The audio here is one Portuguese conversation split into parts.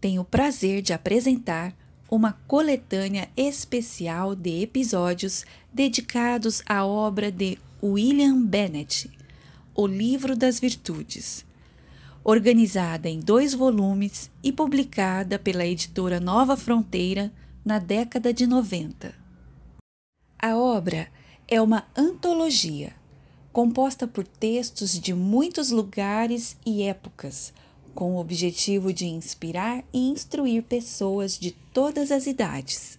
tem o prazer de apresentar uma coletânea especial de episódios dedicados à obra de William Bennett, O Livro das Virtudes, organizada em dois volumes e publicada pela editora Nova Fronteira na década de 90. A obra é uma antologia composta por textos de muitos lugares e épocas com o objetivo de inspirar e instruir pessoas de todas as idades.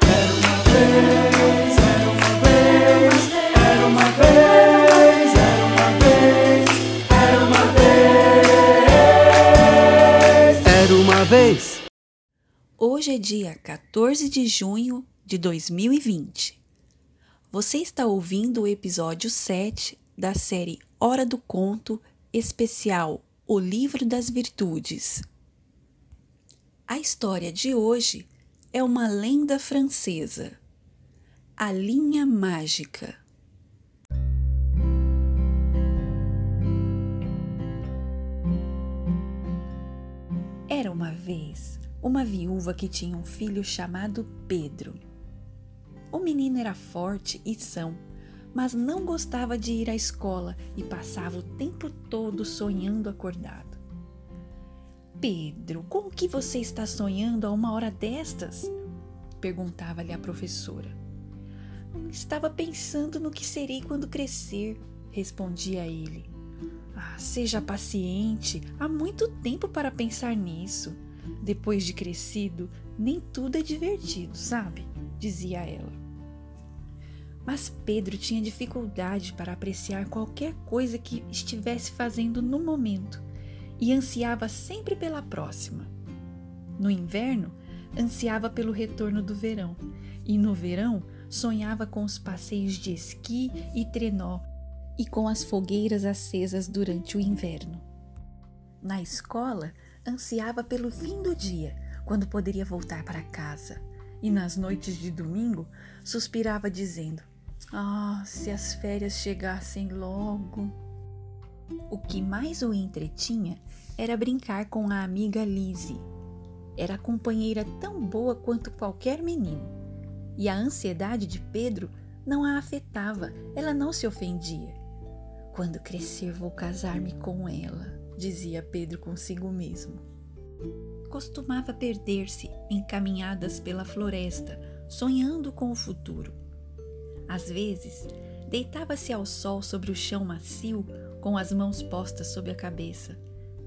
Era uma vez, era uma vez, era uma vez, era uma vez, era uma vez. Era uma vez. Hoje é dia 14 de junho de 2020. Você está ouvindo o episódio 7 da série Hora do Conto especial o Livro das Virtudes. A história de hoje é uma lenda francesa. A Linha Mágica. Era uma vez uma viúva que tinha um filho chamado Pedro. O menino era forte e são mas não gostava de ir à escola e passava o tempo todo sonhando acordado. Pedro, com o que você está sonhando a uma hora destas? perguntava-lhe a professora. Estava pensando no que serei quando crescer, respondia ele. Ah, seja paciente, há muito tempo para pensar nisso. Depois de crescido, nem tudo é divertido, sabe? dizia ela. Mas Pedro tinha dificuldade para apreciar qualquer coisa que estivesse fazendo no momento e ansiava sempre pela próxima. No inverno, ansiava pelo retorno do verão, e no verão sonhava com os passeios de esqui e trenó e com as fogueiras acesas durante o inverno. Na escola, ansiava pelo fim do dia, quando poderia voltar para casa, e nas noites de domingo suspirava dizendo: ah, se as férias chegassem logo. O que mais o entretinha era brincar com a amiga Lizzie. Era companheira tão boa quanto qualquer menino. E a ansiedade de Pedro não a afetava, ela não se ofendia. Quando crescer, vou casar-me com ela, dizia Pedro consigo mesmo. Costumava perder-se em caminhadas pela floresta, sonhando com o futuro às vezes, deitava-se ao sol sobre o chão macio, com as mãos postas sobre a cabeça,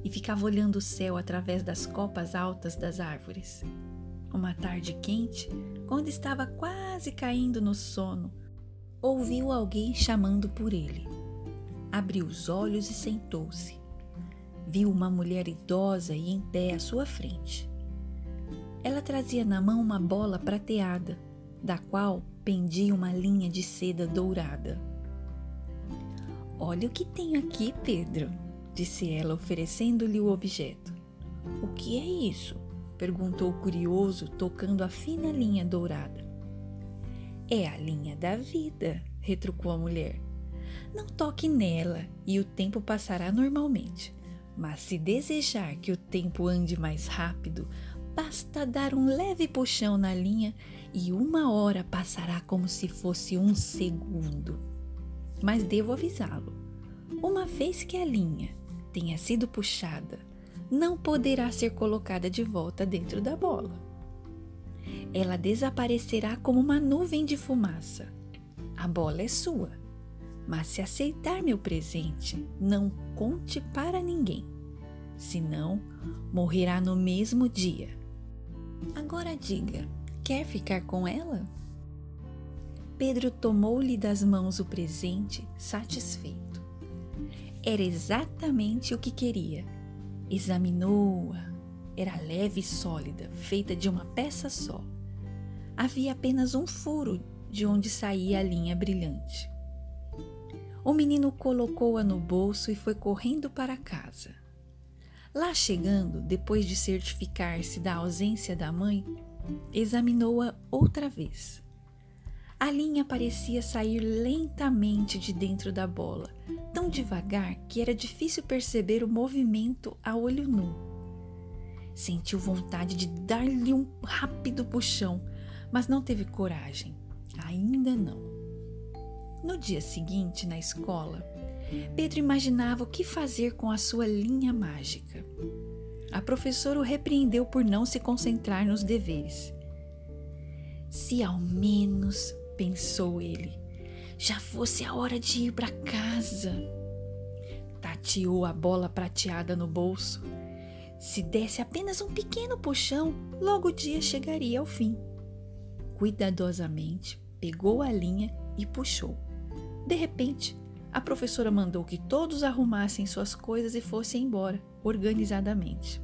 e ficava olhando o céu através das copas altas das árvores. Uma tarde quente, quando estava quase caindo no sono, ouviu alguém chamando por ele. Abriu os olhos e sentou-se. Viu uma mulher idosa e em pé à sua frente. Ela trazia na mão uma bola prateada, da qual pendia uma linha de seda dourada. Olha o que tenho aqui, Pedro, disse ela, oferecendo-lhe o objeto. O que é isso? perguntou curioso, tocando a fina linha dourada. É a linha da vida, retrucou a mulher. Não toque nela e o tempo passará normalmente. Mas se desejar que o tempo ande mais rápido, basta dar um leve puxão na linha e uma hora passará como se fosse um segundo. Mas devo avisá-lo: uma vez que a linha tenha sido puxada, não poderá ser colocada de volta dentro da bola. Ela desaparecerá como uma nuvem de fumaça. A bola é sua, mas se aceitar meu presente, não conte para ninguém, senão morrerá no mesmo dia. Agora diga, quer ficar com ela? Pedro tomou-lhe das mãos o presente, satisfeito. Era exatamente o que queria. Examinou-a. era leve e sólida, feita de uma peça só. Havia apenas um furo de onde saía a linha brilhante. O menino colocou-a no bolso e foi correndo para casa. Lá chegando, depois de certificar-se da ausência da mãe, examinou-a outra vez. A linha parecia sair lentamente de dentro da bola, tão devagar que era difícil perceber o movimento a olho nu. Sentiu vontade de dar-lhe um rápido puxão, mas não teve coragem. Ainda não. No dia seguinte, na escola, Pedro imaginava o que fazer com a sua linha mágica. A professora o repreendeu por não se concentrar nos deveres. Se ao menos pensou ele. Já fosse a hora de ir para casa. Tateou a bola prateada no bolso. Se desse apenas um pequeno puxão, logo o dia chegaria ao fim. Cuidadosamente, pegou a linha e puxou. De repente, a professora mandou que todos arrumassem suas coisas e fossem embora, organizadamente.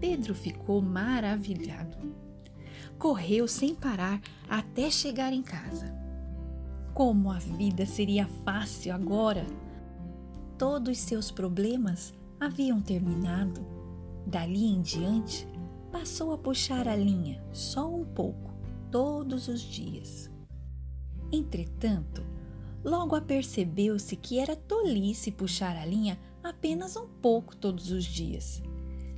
Pedro ficou maravilhado correu sem parar até chegar em casa. Como a vida seria fácil agora! Todos seus problemas haviam terminado. Dali em diante, passou a puxar a linha só um pouco, todos os dias. Entretanto, logo apercebeu-se que era tolice puxar a linha apenas um pouco todos os dias.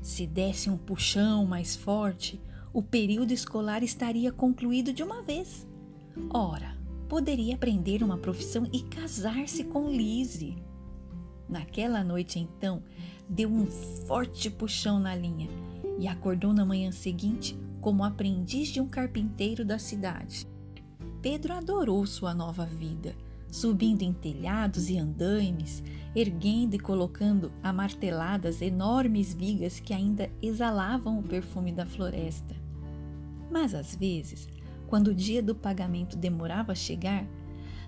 Se desse um puxão mais forte, o período escolar estaria concluído de uma vez. Ora, poderia aprender uma profissão e casar-se com Lise. Naquela noite, então, deu um forte puxão na linha e acordou na manhã seguinte como aprendiz de um carpinteiro da cidade. Pedro adorou sua nova vida, subindo em telhados e andaimes, erguendo e colocando amarteladas enormes vigas que ainda exalavam o perfume da floresta. Mas às vezes, quando o dia do pagamento demorava a chegar,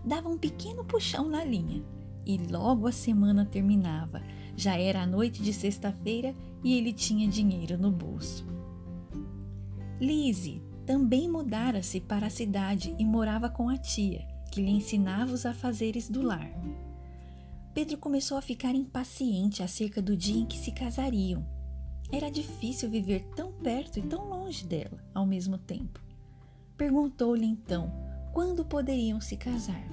dava um pequeno puxão na linha e logo a semana terminava. Já era a noite de sexta-feira e ele tinha dinheiro no bolso. Lise também mudara-se para a cidade e morava com a tia, que lhe ensinava os afazeres do lar. Pedro começou a ficar impaciente acerca do dia em que se casariam era difícil viver tão perto e tão longe dela ao mesmo tempo. Perguntou-lhe então quando poderiam se casar.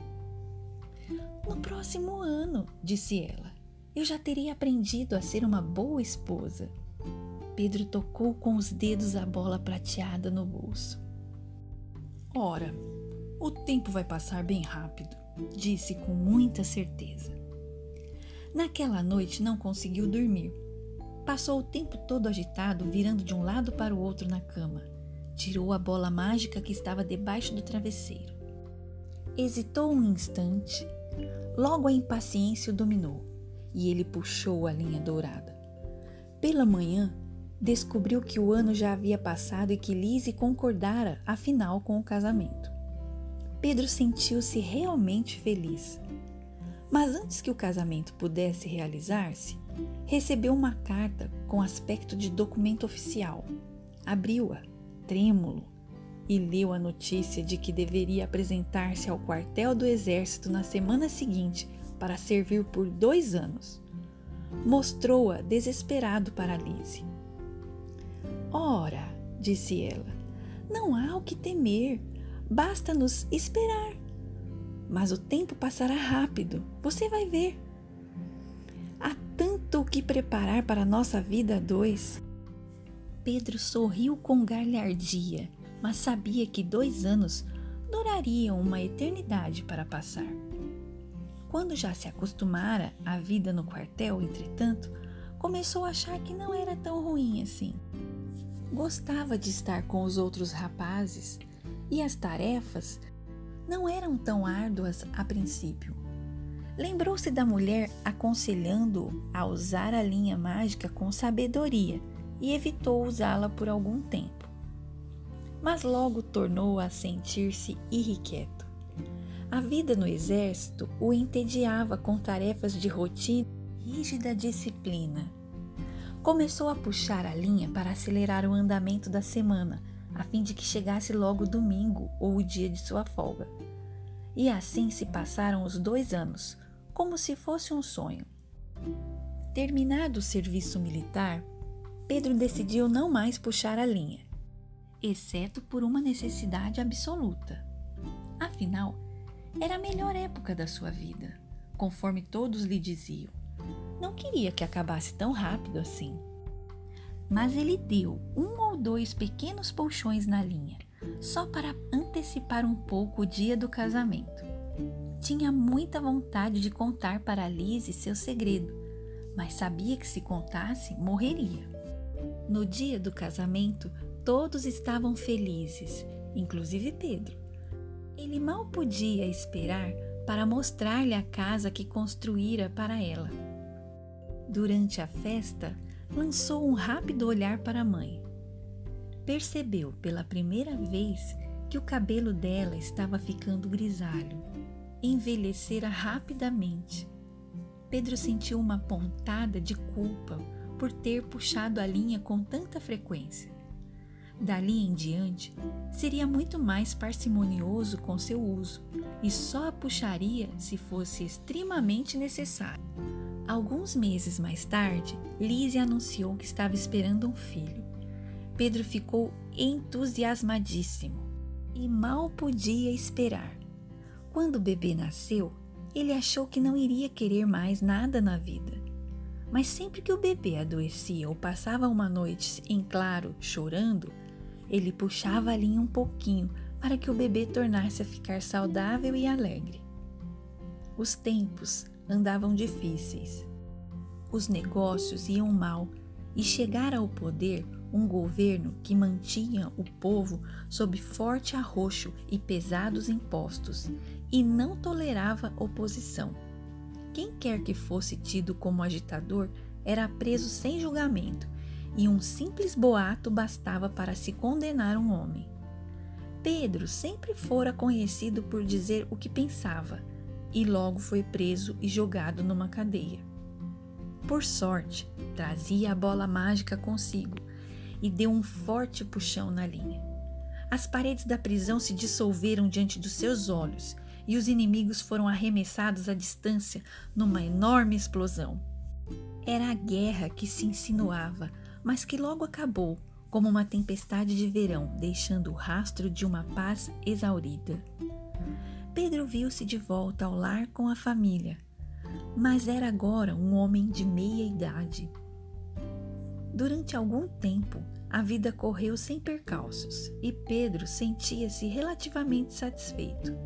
No próximo ano, disse ela. Eu já teria aprendido a ser uma boa esposa. Pedro tocou com os dedos a bola prateada no bolso. Ora, o tempo vai passar bem rápido, disse com muita certeza. Naquela noite não conseguiu dormir Passou o tempo todo agitado, virando de um lado para o outro na cama. Tirou a bola mágica que estava debaixo do travesseiro. Hesitou um instante, logo a impaciência o dominou e ele puxou a linha dourada. Pela manhã, descobriu que o ano já havia passado e que Lise concordara, afinal, com o casamento. Pedro sentiu-se realmente feliz. Mas antes que o casamento pudesse realizar-se, recebeu uma carta com aspecto de documento oficial. Abriu-a, trêmulo, e leu a notícia de que deveria apresentar-se ao quartel do exército na semana seguinte para servir por dois anos. Mostrou-a desesperado para Lise. Ora, disse ela, não há o que temer, basta-nos esperar. Mas o tempo passará rápido, você vai ver. Há tanto o que preparar para a nossa vida a dois. Pedro sorriu com galhardia, mas sabia que dois anos durariam uma eternidade para passar. Quando já se acostumara à vida no quartel, entretanto, começou a achar que não era tão ruim assim. Gostava de estar com os outros rapazes e as tarefas não eram tão árduas a princípio. Lembrou-se da mulher aconselhando-o a usar a linha mágica com sabedoria e evitou usá-la por algum tempo. Mas logo tornou a sentir-se irrequieto. A vida no exército o entediava com tarefas de rotina e rígida disciplina. Começou a puxar a linha para acelerar o andamento da semana, a fim de que chegasse logo o domingo ou o dia de sua folga. E assim se passaram os dois anos, como se fosse um sonho. Terminado o serviço militar, Pedro decidiu não mais puxar a linha, exceto por uma necessidade absoluta. Afinal, era a melhor época da sua vida, conforme todos lhe diziam. Não queria que acabasse tão rápido assim. Mas ele deu um ou dois pequenos puxões na linha, só para antecipar um pouco o dia do casamento. Tinha muita vontade de contar para Lise seu segredo, mas sabia que se contasse, morreria. No dia do casamento, todos estavam felizes, inclusive Pedro. Ele mal podia esperar para mostrar-lhe a casa que construíra para ela. Durante a festa, lançou um rápido olhar para a mãe. Percebeu pela primeira vez que o cabelo dela estava ficando grisalho. Envelhecera rapidamente. Pedro sentiu uma pontada de culpa por ter puxado a linha com tanta frequência. Dali em diante, seria muito mais parcimonioso com seu uso e só a puxaria se fosse extremamente necessário. Alguns meses mais tarde, Lise anunciou que estava esperando um filho. Pedro ficou entusiasmadíssimo e mal podia esperar. Quando o bebê nasceu, ele achou que não iria querer mais nada na vida. Mas sempre que o bebê adoecia ou passava uma noite em claro chorando, ele puxava a linha um pouquinho para que o bebê tornasse a ficar saudável e alegre. Os tempos andavam difíceis. Os negócios iam mal e chegara ao poder um governo que mantinha o povo sob forte arroxo e pesados impostos e não tolerava oposição. Quem quer que fosse tido como agitador era preso sem julgamento e um simples boato bastava para se condenar um homem. Pedro sempre fora conhecido por dizer o que pensava e logo foi preso e jogado numa cadeia. Por sorte, trazia a bola mágica consigo e deu um forte puxão na linha. As paredes da prisão se dissolveram diante dos seus olhos e os inimigos foram arremessados à distância numa enorme explosão. Era a guerra que se insinuava mas que logo acabou como uma tempestade de verão, deixando o rastro de uma paz exaurida. Pedro viu-se de volta ao lar com a família, mas era agora um homem de meia idade. Durante algum tempo, a vida correu sem percalços e Pedro sentia-se relativamente satisfeito.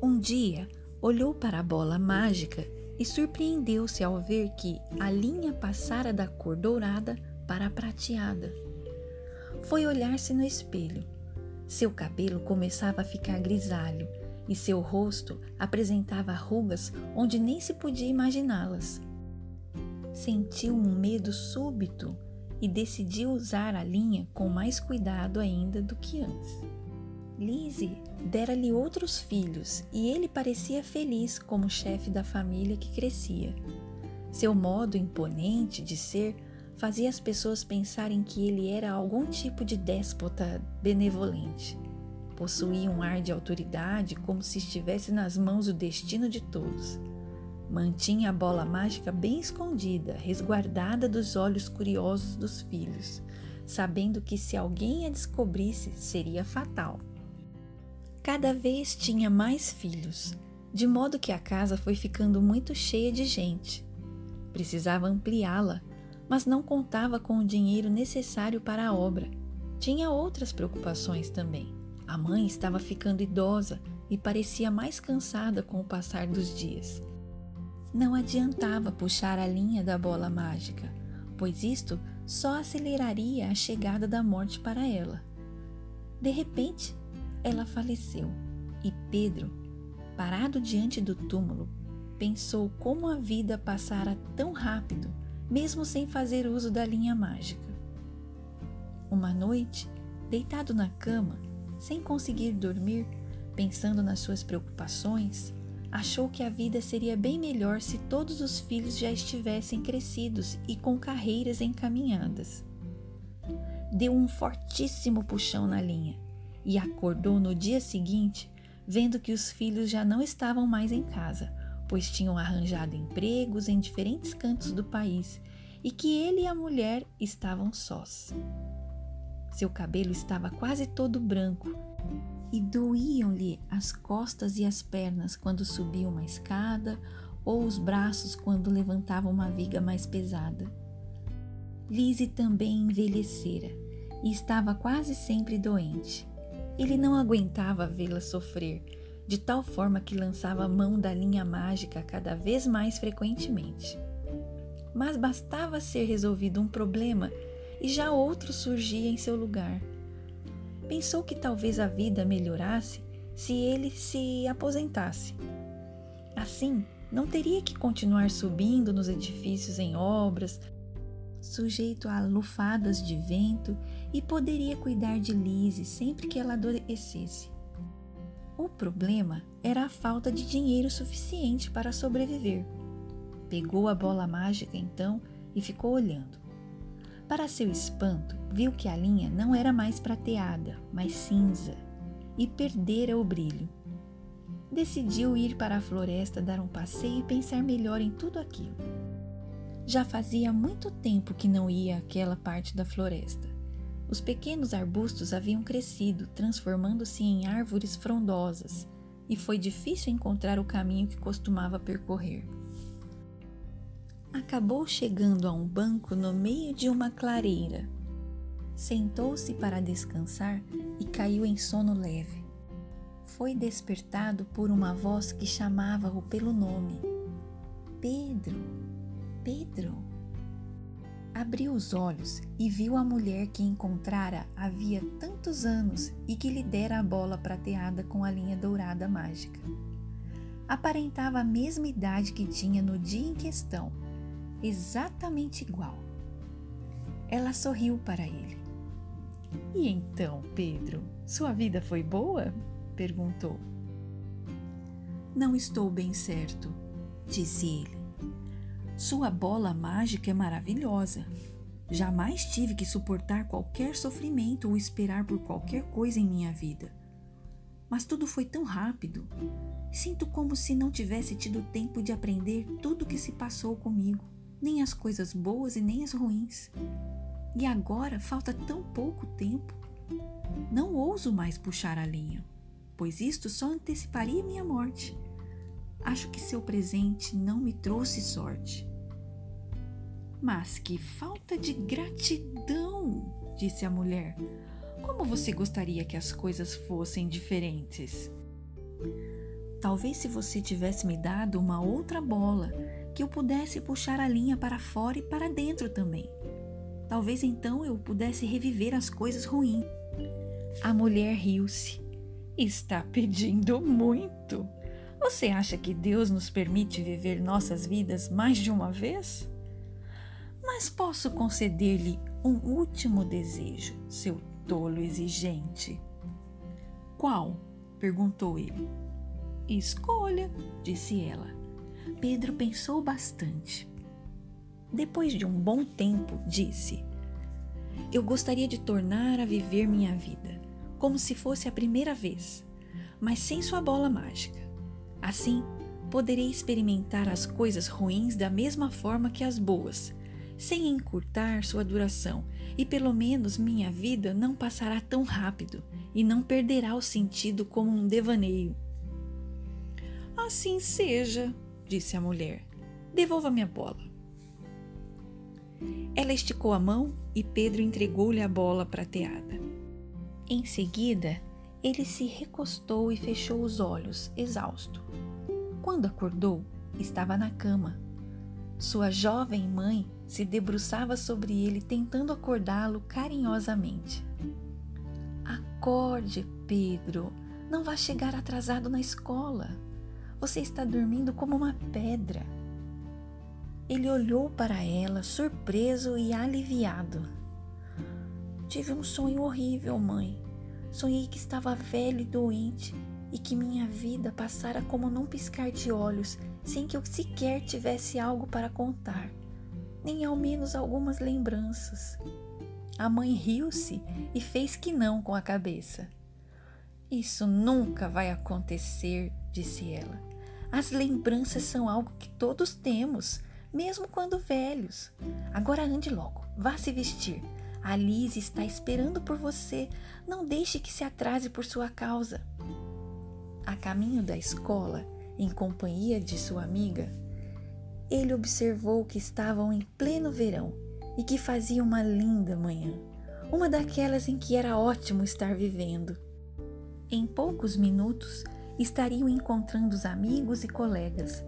Um dia, olhou para a bola mágica e surpreendeu-se ao ver que a linha passara da cor dourada para a prateada. Foi olhar-se no espelho. Seu cabelo começava a ficar grisalho e seu rosto apresentava rugas onde nem se podia imaginá-las. Sentiu um medo súbito e decidiu usar a linha com mais cuidado ainda do que antes. Lizzie dera-lhe outros filhos e ele parecia feliz como chefe da família que crescia. Seu modo imponente de ser fazia as pessoas pensarem que ele era algum tipo de déspota benevolente. Possuía um ar de autoridade como se estivesse nas mãos o destino de todos. Mantinha a bola mágica bem escondida, resguardada dos olhos curiosos dos filhos, sabendo que se alguém a descobrisse seria fatal. Cada vez tinha mais filhos, de modo que a casa foi ficando muito cheia de gente. Precisava ampliá-la, mas não contava com o dinheiro necessário para a obra. Tinha outras preocupações também. A mãe estava ficando idosa e parecia mais cansada com o passar dos dias. Não adiantava puxar a linha da bola mágica, pois isto só aceleraria a chegada da morte para ela. De repente, ela faleceu e Pedro, parado diante do túmulo, pensou como a vida passara tão rápido, mesmo sem fazer uso da linha mágica. Uma noite, deitado na cama, sem conseguir dormir, pensando nas suas preocupações, achou que a vida seria bem melhor se todos os filhos já estivessem crescidos e com carreiras encaminhadas. Deu um fortíssimo puxão na linha e acordou no dia seguinte vendo que os filhos já não estavam mais em casa, pois tinham arranjado empregos em diferentes cantos do país e que ele e a mulher estavam sós. Seu cabelo estava quase todo branco e doíam-lhe as costas e as pernas quando subia uma escada ou os braços quando levantava uma viga mais pesada. Lise também envelhecera e estava quase sempre doente. Ele não aguentava vê-la sofrer, de tal forma que lançava a mão da linha mágica cada vez mais frequentemente. Mas bastava ser resolvido um problema e já outro surgia em seu lugar pensou que talvez a vida melhorasse se ele se aposentasse. Assim, não teria que continuar subindo nos edifícios em obras, sujeito a lufadas de vento e poderia cuidar de Lise sempre que ela adoecesse. O problema era a falta de dinheiro suficiente para sobreviver. Pegou a bola mágica então e ficou olhando. Para seu espanto, viu que a linha não era mais prateada, mas cinza, e perdera o brilho. Decidiu ir para a floresta dar um passeio e pensar melhor em tudo aquilo. Já fazia muito tempo que não ia àquela parte da floresta. Os pequenos arbustos haviam crescido, transformando-se em árvores frondosas, e foi difícil encontrar o caminho que costumava percorrer acabou chegando a um banco no meio de uma clareira. Sentou-se para descansar e caiu em sono leve. Foi despertado por uma voz que chamava-o pelo nome: Pedro, Pedro. Abriu os olhos e viu a mulher que encontrara havia tantos anos e que lhe dera a bola prateada com a linha dourada mágica. Aparentava a mesma idade que tinha no dia em questão exatamente igual. Ela sorriu para ele. E então, Pedro, sua vida foi boa? perguntou. Não estou bem certo, disse ele. Sua bola mágica é maravilhosa. Jamais tive que suportar qualquer sofrimento ou esperar por qualquer coisa em minha vida. Mas tudo foi tão rápido. Sinto como se não tivesse tido tempo de aprender tudo o que se passou comigo nem as coisas boas e nem as ruins. E agora falta tão pouco tempo. Não ouso mais puxar a linha, pois isto só anteciparia minha morte. Acho que seu presente não me trouxe sorte. Mas que falta de gratidão, disse a mulher. Como você gostaria que as coisas fossem diferentes? Talvez se você tivesse me dado uma outra bola que eu pudesse puxar a linha para fora e para dentro também. Talvez então eu pudesse reviver as coisas ruins. A mulher riu-se. Está pedindo muito. Você acha que Deus nos permite viver nossas vidas mais de uma vez? Mas posso conceder-lhe um último desejo, seu tolo exigente. Qual? perguntou ele. Escolha, disse ela. Pedro pensou bastante. Depois de um bom tempo, disse: Eu gostaria de tornar a viver minha vida, como se fosse a primeira vez, mas sem sua bola mágica. Assim, poderei experimentar as coisas ruins da mesma forma que as boas, sem encurtar sua duração, e pelo menos minha vida não passará tão rápido e não perderá o sentido como um devaneio. Assim seja, disse a mulher. Devolva minha bola. Ela esticou a mão e Pedro entregou-lhe a bola prateada. Em seguida, ele se recostou e fechou os olhos, exausto. Quando acordou, estava na cama. Sua jovem mãe se debruçava sobre ele, tentando acordá-lo carinhosamente. Acorde, Pedro. Não vá chegar atrasado na escola. Você está dormindo como uma pedra. Ele olhou para ela, surpreso e aliviado. Tive um sonho horrível, mãe. Sonhei que estava velho e doente e que minha vida passara como num piscar de olhos, sem que eu sequer tivesse algo para contar, nem ao menos algumas lembranças. A mãe riu-se e fez que não com a cabeça. Isso nunca vai acontecer, disse ela. As lembranças são algo que todos temos, mesmo quando velhos. Agora ande logo, vá se vestir. A Liz está esperando por você. Não deixe que se atrase por sua causa. A caminho da escola, em companhia de sua amiga, ele observou que estavam em pleno verão e que fazia uma linda manhã, uma daquelas em que era ótimo estar vivendo. Em poucos minutos estariam encontrando os amigos e colegas,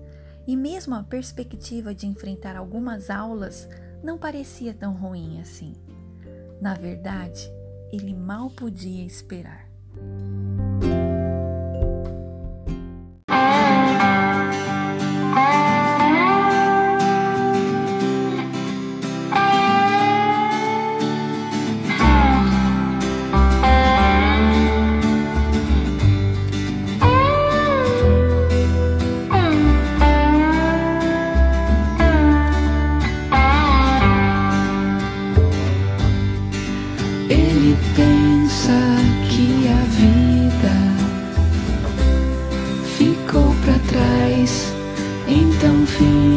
e mesmo a perspectiva de enfrentar algumas aulas não parecia tão ruim assim. Na verdade, ele mal podia esperar. Eu fico por aqui. Até a próxima!